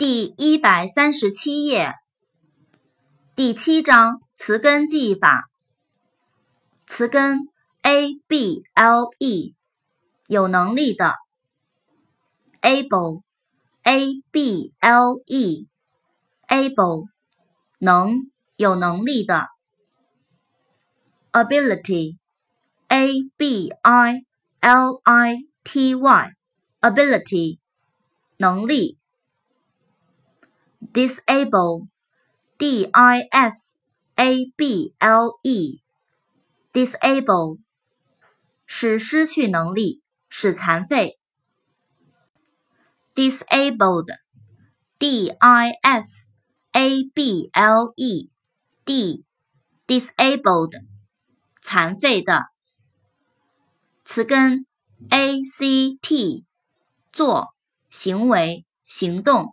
第一百三十七页，第七章词根记忆法。词根 a b l e，有能力的，able a b l e able，能有能力的，ability a b i l i t y ability，能力。Disable, d i s a b l e, disable 使失去能力，使残废。disabled, d i s a b l e, d disabled 残废的。词根 a c t 做行为行动。